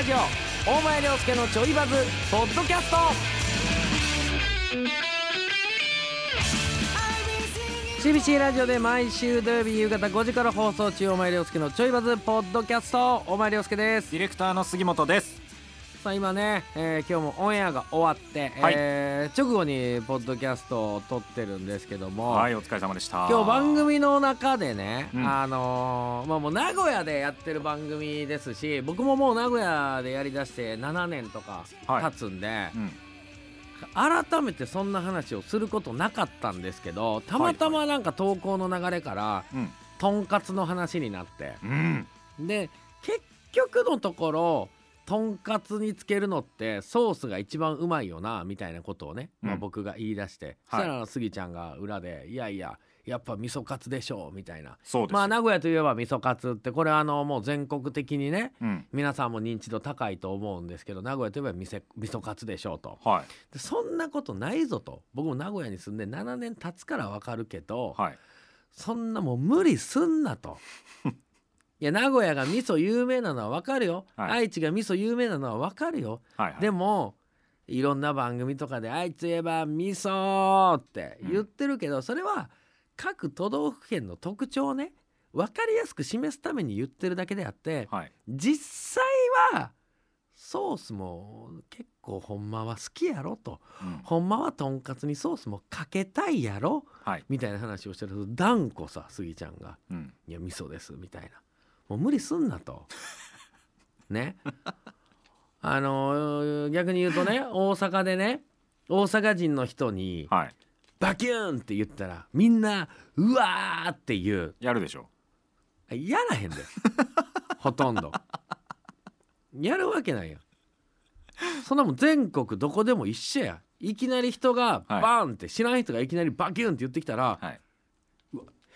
ラジオ大前涼介のちょいバズポッドキャスト。CBC ラジオで毎週土曜日夕方5時から放送中大前涼介のちょいバズポッドキャスト。大前涼介です。ディレクターの杉本です。さあ今ね、えー今日もオンエアが終わって、はい。えー直後にポッドキャストを撮ってるんですけども、はいお疲れ様でした。今日番組の中でね、うん。あのーまあもう名古屋でやってる番組ですし僕ももう名古屋でやりだして7年とかはい。経つんで、うん。改めてそんな話をすることなかったんですけどたまたまなんか投稿の流れからうん。とんかつの話になって。うん。で結局のところとんかつにつけるのってソースが一番うまいよなみたいなことをね、まあ、うん僕が言い出して、はい。そしたらスギちゃんが裏で「いやいややっぱ味噌カツでしょ」みたいな。そうですまあ名古屋といえば味噌カツってこれあのもう全国的にねうん。皆さんも認知度高いと思うんですけど名古屋といえば味噌味噌カツでしょうと。はい。でそんなことないぞと。僕も名古屋に住んで7年経つから分かるけど、はい。そんなもう無理すんなと。いや名古屋が味噌有名なのは分かるよ、はい。愛知が味噌有名なのは分かるよ、はいはい。でもいろんな番組とかで愛知といえば味噌って言ってるけど、それは各都道府県の特徴をね。分かりやすく示すために言ってるだけであってはい。実際はソースも結構ほんまは好きやろと。うん。ほんまはとんかつにソースもかけたいやろはい。みたいな話をしてる。と断固さスギちゃんが。うん「いや味噌です」みたいなもう無理すんなと。ね。あの逆に言うとね大阪でね大阪人の人にはい「バキューン!」って言ったらみんな「うわー!」って言う。やるでしょ。やらへんで。ほとんど。やるわけないやんそんなもん全国どこでも一緒や。いきなり人がはい。バーンって知らん人がいきなりバキューンって言ってきたら、はい。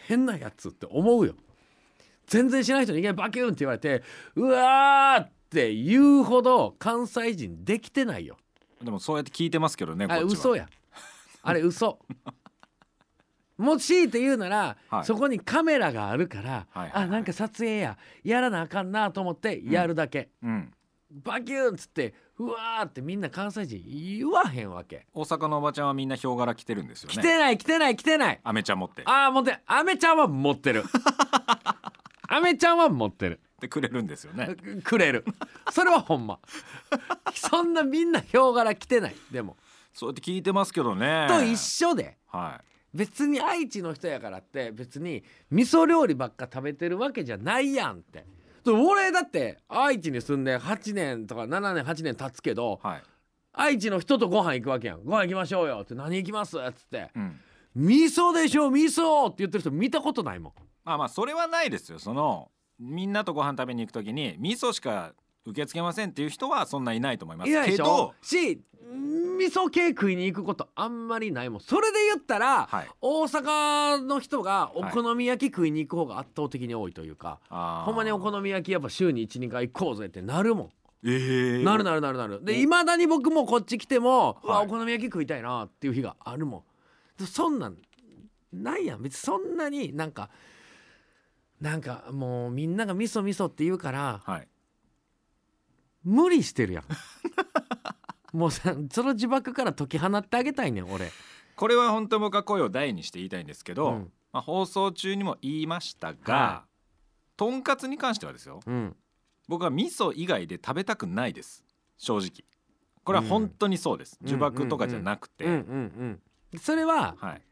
変なやつって思うよ全然知らない人にいきなりバキューンって言われてうわーって言うほど関西人できてないよ。でもそうやって聞いてますけどねあれ嘘や。あれ嘘。もしいて言うなら、はい。そこにカメラがあるから、はいはいはい。あなんか撮影や。やらなあかんなと思ってやるだけ、うん。バキューンっつってうわーってみんな関西人言わへんわけ、大阪のおばちゃんはみんなヒョウ柄着てるんですよね。来てない来てない来てない。アメちゃん持って。ああ持って。アメちゃんは持ってる アメちゃんは持ってる。でくれるんですよね。くれる。それはほんま。そんなみんなヒョウ柄着てない。でも。そうやって聞いてますけどね。と一緒で。は別に愛知の人やからって別に味噌料理ばっか食べてるわけじゃないやんって。で俺だって愛知に住んで8年とか7年8年経つけどいはい。愛知の人とご飯行くわけやん。ご飯行きましょうよって何行きますっつって。うん。味噌でしょ味噌って言ってる人見たことないもん。まあまあそれはないですよ。そのみんなとご飯食べに行くときに味噌しか受け付けませんっていう人はそんないないと思います。いないでしょ？けどし味噌系食いに行くことあんまりない。もんそれで言ったら、はい。大阪の人がお好み焼き食いに行く方が圧倒的に多いというか、あー。ほんまにお好み焼きやっぱ週に12回行こうぜってなるもん、えー。なるなるなるなる。でいまだに僕もこっち来ても、うわはいお好み焼き食いたいなっていう日があるもん。でそんなんないやん。別にそんなになんかなんかもうみんなが味噌味噌って言うからはい。無理してるやん。もうさその呪縛から解き放ってあげたいねん俺。これは本当僕は声を大にして言いたいんですけど、うん。まあ、放送中にも言いましたが、はとんかつに関してはですよ。うん。僕は味噌以外で食べたくないです。正直。これは本当にそうです、うん。呪縛とかじゃなくて、それははい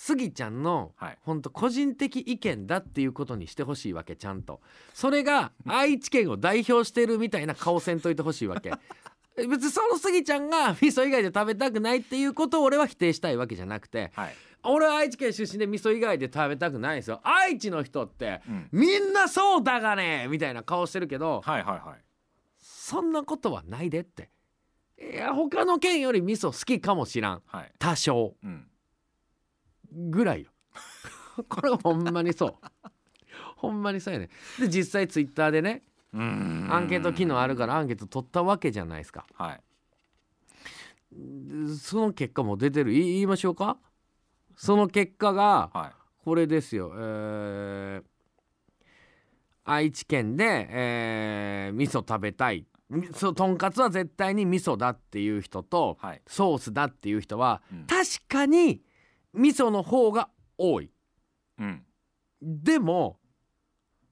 スギちゃんのはい。本当個人的意見だっていうことにしてほしいわけちゃんと。それが愛知県を代表してるみたいな顔せんといてほしいわけ。別にそのスギちゃんが味噌以外で食べたくないっていうことを俺は否定したいわけじゃなくてはい、俺は愛知県出身で味噌以外で食べたくないんですよ。愛知の人ってうん。みんなそうだがねみたいな顔してるけどはいはいはい。そんなことはないでって。いや他の県より味噌好きかもしらん。はい。多少。うんぐらいよ。これほんまにそう。ほんまにそうやね。で実際ツイッターでねアンケート機能あるからアンケート取ったわけじゃないですか。はい。でその結果も出てる。い言いましょうか？その結果がはい。これですよ、えー愛知県で、えー味噌食べたい。みそうとんかつは絶対に味噌だっていう人とはい、ソースだっていう人はうん。確かに味噌の方が多い。うん、でも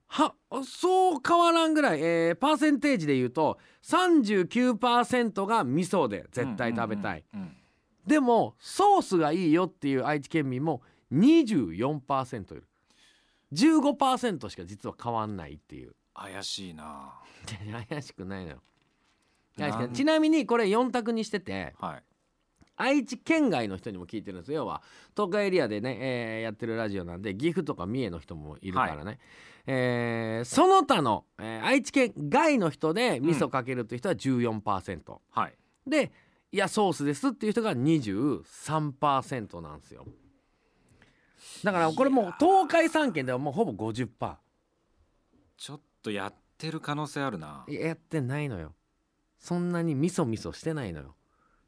はそう変わらんぐらい、えーパーセンテージで言うと39%が味噌で絶対食べたい、でもソースがいいよっていう愛知県民も24%いる。15%しか実は変わんないっていう。怪しいな。怪しくないのよ。ちなみにこれ4択にしててはい愛知県外の人にも聞いてるんですよ。要は東海エリアでね、えーやってるラジオなんで岐阜とか三重の人もいるからね、えーその他の、えー愛知県外の人で味噌かけるという人は14%、はい。でいやソースですっていう人が23%なんですよ。だからこれもう東海3県ではもうほぼ50%ちょっとやってる可能性あるな。いややってないのよ。そんなに味噌味噌してないのよ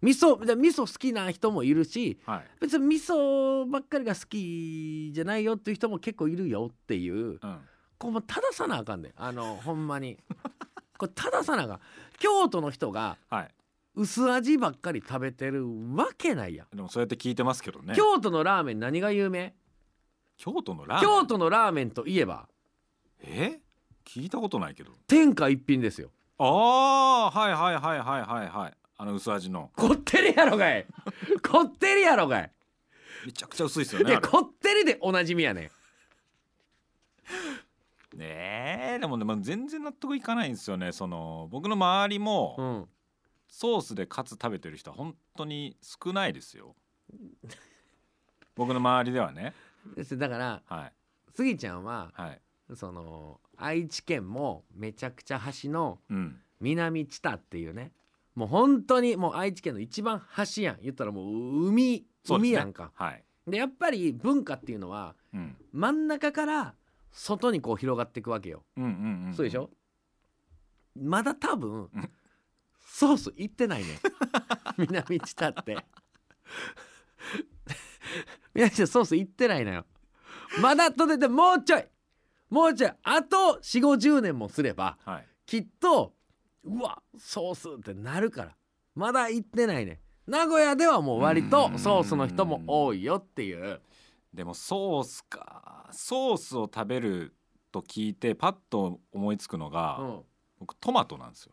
味噌で味噌好きな人もいるしはい。別に味噌ばっかりが好きじゃないよっていう人も結構いるよっていう。うん。こうもう正さなあかんねん。あの ほんまに。これ正さなあかん。京都の人がはい。薄味ばっかり食べてるわけないやん、でもそうやって聞いてますけどね。京都のラーメン何が有名？京都のラーメン？京都のラーメンといえば。え？聞いたことないけど。天下一品ですよ。ああはいはいはいはいはいはいあの薄味の。こってりやろがい。こってりやろがい。めちゃくちゃ薄いですよねあれ。いやこってりでおなじみやねん。ねえでもでも全然納得いかないんですよね。その僕の周りも、うん。ソースでカツ食べてる人は本当に少ないですよ。僕の周りではね。ですだからはい。スギちゃんははい。その愛知県もめちゃくちゃ端のうん。南知多っていうねもう本当にもう愛知県の一番端やん。言ったらもう海海やんか。はい、でやっぱり文化っていうのはうん、真ん中から外にこう広がっていくわけよ、うんうんうんうん。そうでしょ？まだ多分うん。ソースいってないね 南知多って。南知多ソースいってないのよ。まだとでてもうちょいもうちょいあと4 5 0年もすればはい。きっとうわソースってなるから。まだ行ってないね。名古屋ではもう割とソースの人も多いよっていう。でもソースか。ソースを食べると聞いてパッと思いつくのが、うん。僕トマトなんですよ。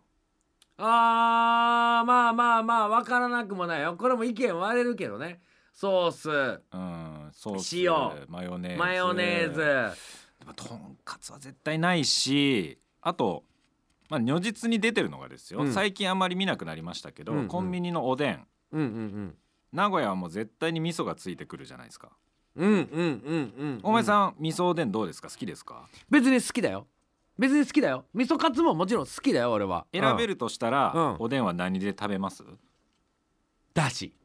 あーまあまあまあ分からなくもないよ。これも意見割れるけどね。ソース。うんソース塩。マヨネーズ。マヨネーズ。でもとんかつは絶対ないしあとまあ如実に出てるのがですよ、うん。最近あんまり見なくなりましたけど、うんうん。コンビニのおでん。うんうん名古屋はもう絶対に味噌がついてくるじゃないですか、うんうんうんうんうん。お前さん味噌おでんどうですか？好きですか？別に好きだよ。別に好きだよ。味噌カツももちろん好きだよ俺は。る選べるとしたら、うん。おでんは何で食べます？だし。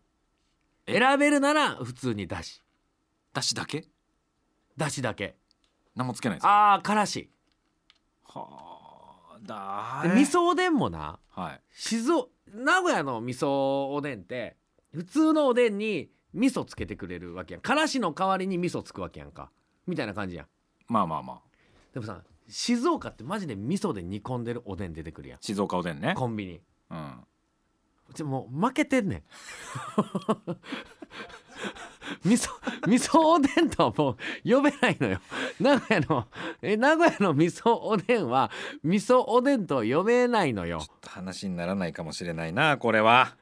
え？選べるなら普通にだし。だしだけ？だしだけ。何もつけないですか？あーからし。はあだ。で味噌おでんもなはい。静岡名古屋の味噌おでんって普通のおでんに味噌つけてくれるわけやん。からしの代わりに味噌つくわけやんか。みたいな感じやん。まあまあまあ。でもさ静岡ってマジで味噌で煮込んでるおでん出てくるやん。静岡おでんね。コンビニ。うん。でもう負けてんねん 味噌味噌おでんとはもう呼べないのよ。名古屋のえ名古屋の味噌おでんは味噌おでんとは呼べないのよ。ちょっと話にならないかもしれないなこれは。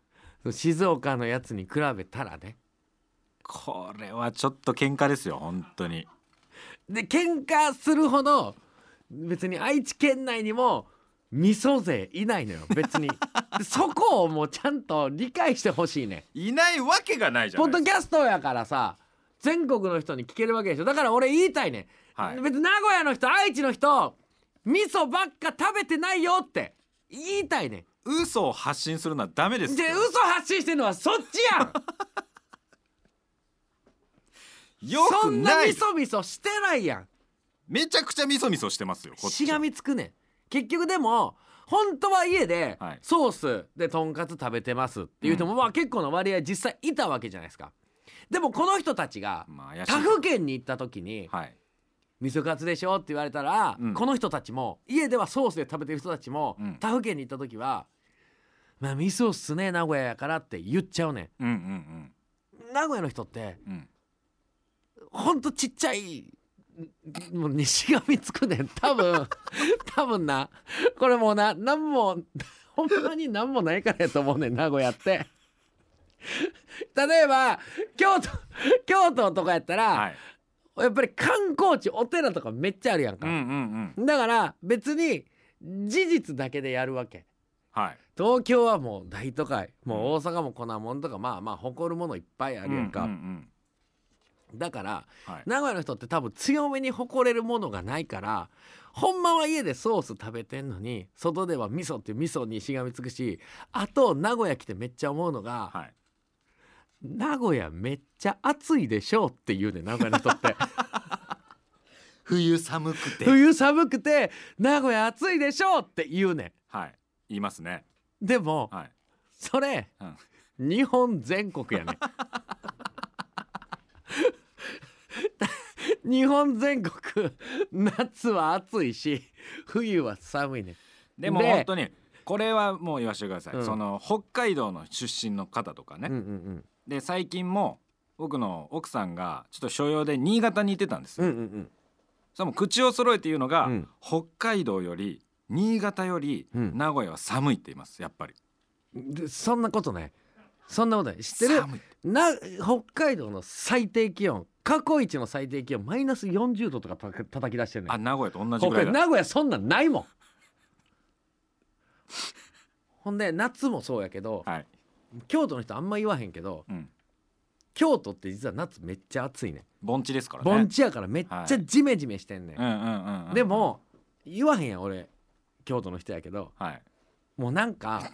静岡のやつに比べたらね。これはちょっと喧嘩ですよ本当に。で喧嘩するほど別に愛知県内にも味噌勢いないのよ別に。で そこをもうちゃんと理解してほしいねいないわけがないじゃポッドキャストやからさ全国の人に聞けるわけでしょ。だから俺言いたいね、はい。別に名古屋の人愛知の人味噌ばっか食べてないよって言いたいね嘘を発信するのはダメですよで嘘発信してるのはそっちやん。よくそんなない味噌味噌してないやん。めちゃくちゃ味噌味噌してますよこっちしがみつくねん結局でも本当は家ではい。ソースでとんかつ食べてますっていう人もまあ結構な割合実際いたわけじゃないですか。でもこの人たちがまあ怪しい。他府県に行った時にはい。味噌カツでしょって言われたら、うん。この人たちも家ではソースで食べてる人たちも、うん。他府県に行った時は「まあ味噌っすね名古屋やから」って言っちゃうねうんうんん。名古屋の人ってうん。うんほんとちっちゃいもう西がみつくねん。多分 多分な。これもうな何もほんまに何もないからやと思うねん名古屋って。例えば京都京都とかやったら、はい。やっぱり観光地お寺とかめっちゃあるやんか、うんうんうん。だから別に事実だけでやるわけ。はい。東京はもう大都会。もう大阪も粉もんとかまあまあ誇るものいっぱいあるやんか、うんうんだからうんはい。名古屋の人って多分強めに誇れるものがないからほんまは家でソース食べてんのに外では味噌って味噌にしがみつくしあと名古屋来てめっちゃ思うのがはい「名古屋めっちゃ暑いでしょ」って言うねん名古屋の人って。冬寒くて。冬寒くて「名古屋暑いでしょ」って言うね。はい。言いますね。んでもはい。それうん。日本全国やね。ん 日本全国夏は暑いし冬は寒いね。んでもで本当にこれはもう言わせてください、うん。その北海道の出身の方とかね、うんうんで最近も僕の奥さんがちょっと所用で新潟に行ってたんですよ、うんうんうん。それも口を揃えて言うのが、うん。北海道より新潟よりうん。名古屋は寒いって言いますやっぱり。でそんなことない。そんなことない。知ってる？な北海道の最低気温過去一の最低気温マイナス40度とかた叩き出してるねんあ名古屋と同じぐらいだ。名古屋そんなんないもん。ほんで夏もそうやけどはい、京都の人あんま言わへんけどうん、京都って実は夏めっちゃ暑いねん。盆地ですからね。盆地やからめっちゃジメジメしてんねん、うんうんうんうん。でも言わへんやん俺京都の人やけど。はい。もうなんか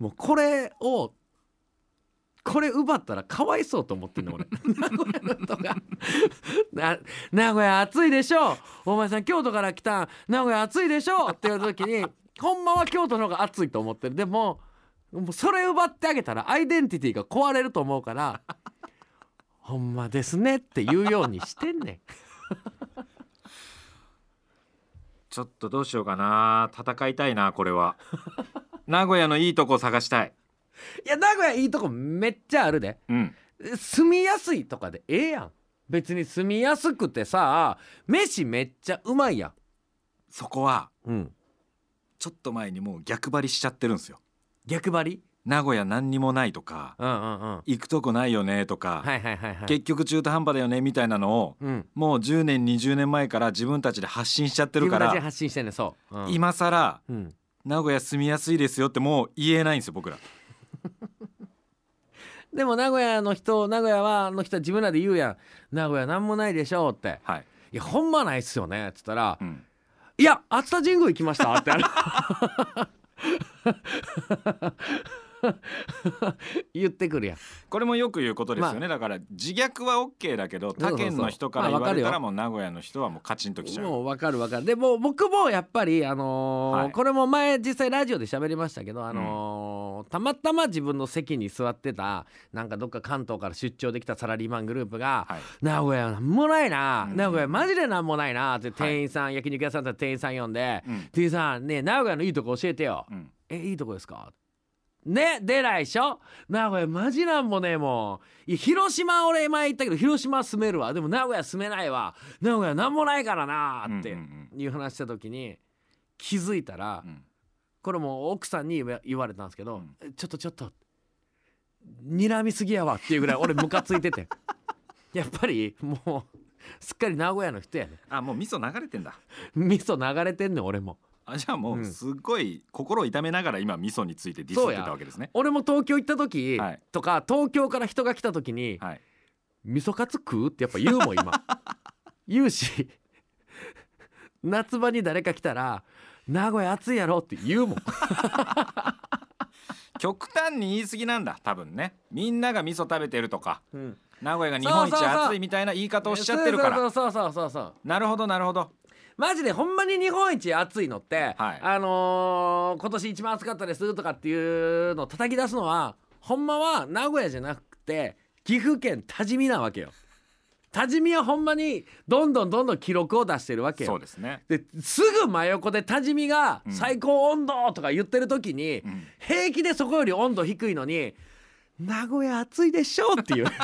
もうこれをこれ奪ったらかわいそうと思ってんの俺。名古屋の人が。な名古屋暑いでしょお前さん京都から来た。ん名古屋暑いでしょって言う時にほんまは京都の方が暑いと思ってる。でももうそれ奪ってあげたらアイデンティティが壊れると思うからほんまですねって言うようにしてんねん。ちょっとどうしようかな。戦いたいなこれは。名古屋のいいとこ探したい。いや名古屋いいとこめっちゃあるで。うん。住みやすいとかでええやん。別に住みやすくてさ飯めっちゃうまいやそこはんうん。ちょっと前にもう逆張りしちゃってるんですよ。逆張り？名古屋何にもないとかうんうんうん。行くとこないよねとか、はいはいはいはい。結局中途半端だよねみたいなのをうん。もう10年20年前から自分たちで発信しちゃってるから発信してんねんそう、うん、今更うん。名古屋住みやすいですよってもう言えないんですよ僕らでも名古屋の人名古屋はの人は自分らで言うやん。名古屋なんもないでしょって。はい、いやほんまないっすよね。っつったらうん、いや熱田神宮行きました。って 言ってくるやん。これもよく言うことですよね、まだから自虐は OK だけど他県の人から言われたらもう名古屋の人はもうカチンときちゃう。もう分かる分かる。でも僕もやっぱりあのーはい。これも前実際ラジオで喋りましたけどあのーたまたま自分の席に座ってたなんかどっか関東から出張できたサラリーマングループがはい「名古屋なんもないな、うん。名古屋マジでなんもないな」って店員さん、焼肉屋さんだったら店員さん呼んでうん「店員さんね名古屋のいいとこ教えてよ」うん。えいいとこですか?」ね出ないでしょ？名古屋マジなんもねえもん。広島俺前行ったけど広島住めるわ。でも名古屋住めないわ。名古屋なんもないからなっていう話した時に気づいたら、うんこれも奥さんに言われたんですけど、うん。えちょっとちょっと睨みすぎやわっていうぐらい俺ムカついてて。やっぱりもうすっかり名古屋の人やね。あもう味噌流れてんだ。味噌流れてんねん俺も。あじゃあもううん。すっごい心を痛めながら今味噌についてディスってたわけですね。俺も東京行った時、はい。とか東京から人が来た時にはい「味噌カツ食う?」ってやっぱ言うもん今。言うし夏場に誰か来たら「名古屋暑いやろ」って言うもん。極端に言い過ぎなんだ多分ね。みんなが味噌食べてるとか。うん。名古屋が日本一暑いみたいな言い方をしちゃってるから。そうそうそうそうそうなるほどなるほどマジでほんまに日本一暑いのって、はいあのー今年一番暑かったですとかっていうのを叩き出すのはほんまは名古屋じゃなくて岐阜県多治見なわけよ多治見はほんまにどんどんどんどん記録を出してるわけよ。そうですね。ですぐ真横で多治見がうん。最高温度とか言ってる時に、うん。平気でそこより温度低いのに名古屋暑いでしょっていう。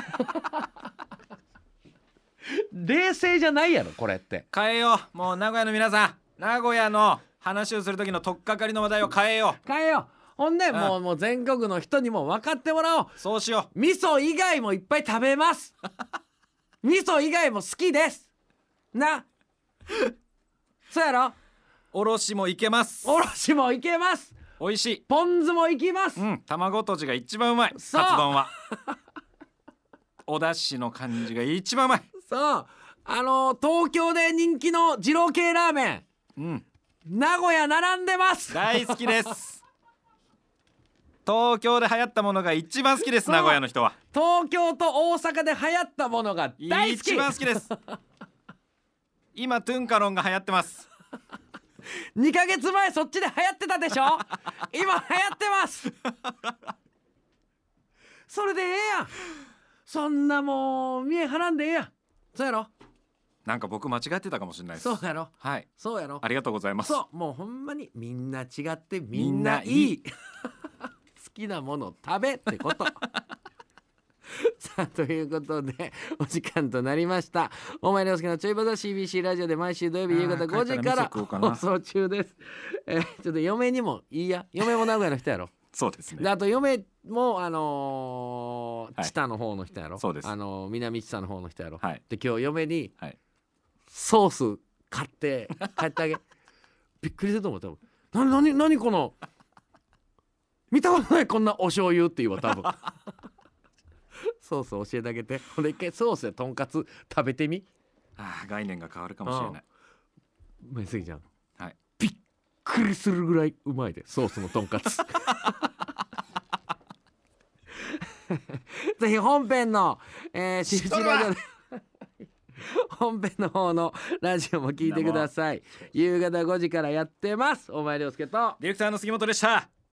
冷静じゃないやろこれって。変えよう。もう名古屋の皆さん名古屋の話をする時の取っかかりの話題を変えよ変えよう。ほんでん。もうもう全国の人にも分かってもらおう。うそうしよ味噌以外もいっぱい食べます味噌以外も好きです。な。そうやろ？うおろしもいけます。おろしもいけます。美味しい。ポン酢もいきます、うん。卵とじが一番うまい。カツ丼は。お出汁の感じが一番うまい。そう。あの東京で人気の二郎系ラーメン。うん。名古屋並んでます。大好きです東京で流行ったものが一番好きです名古屋の人は。東京と大阪で流行ったものが大好き。一番好きです。今トゥンカロンが流行ってます。2ヶ月前そっちで流行ってたでしょ？今流行ってます。それでええやん。そんなもう見えはらんでええやん。そうやろ？なんか僕間違ってたかもしれないです。そうやろ？はい。そうやろ？ありがとうございます。そう。もうほんまにみんな違ってみんないないきなものを食べってこと。さあということでお時間となりました。お前涼介のちょいバザ CBC ラジオで毎週土曜日夕方あー5時から放送中です、えーちょっと嫁にもいいや嫁も名古屋の人やろ。そうですね。であと嫁もあのーはい。知多の方の人やろ。そうです。あのー南知多の方の人やろ、はい。で今日嫁にはい。ソース買って帰ってあげ。びっくりすると思う多分。何何何この見たことないこんなお醤油っていうわ多分。ソース教えてあげて。ほんで一回ソースでとんかつ食べてみ。あー概念が変わるかもしれない。めすぎちゃん。はい。びっくりするぐらいうまいでソースのとんかつ。ぜひ本編の、えー、しとるわ。ラジオで本編の方のラジオも聞いてください。夕方5時からやってます。お前涼介と。ディレクターの杉本でした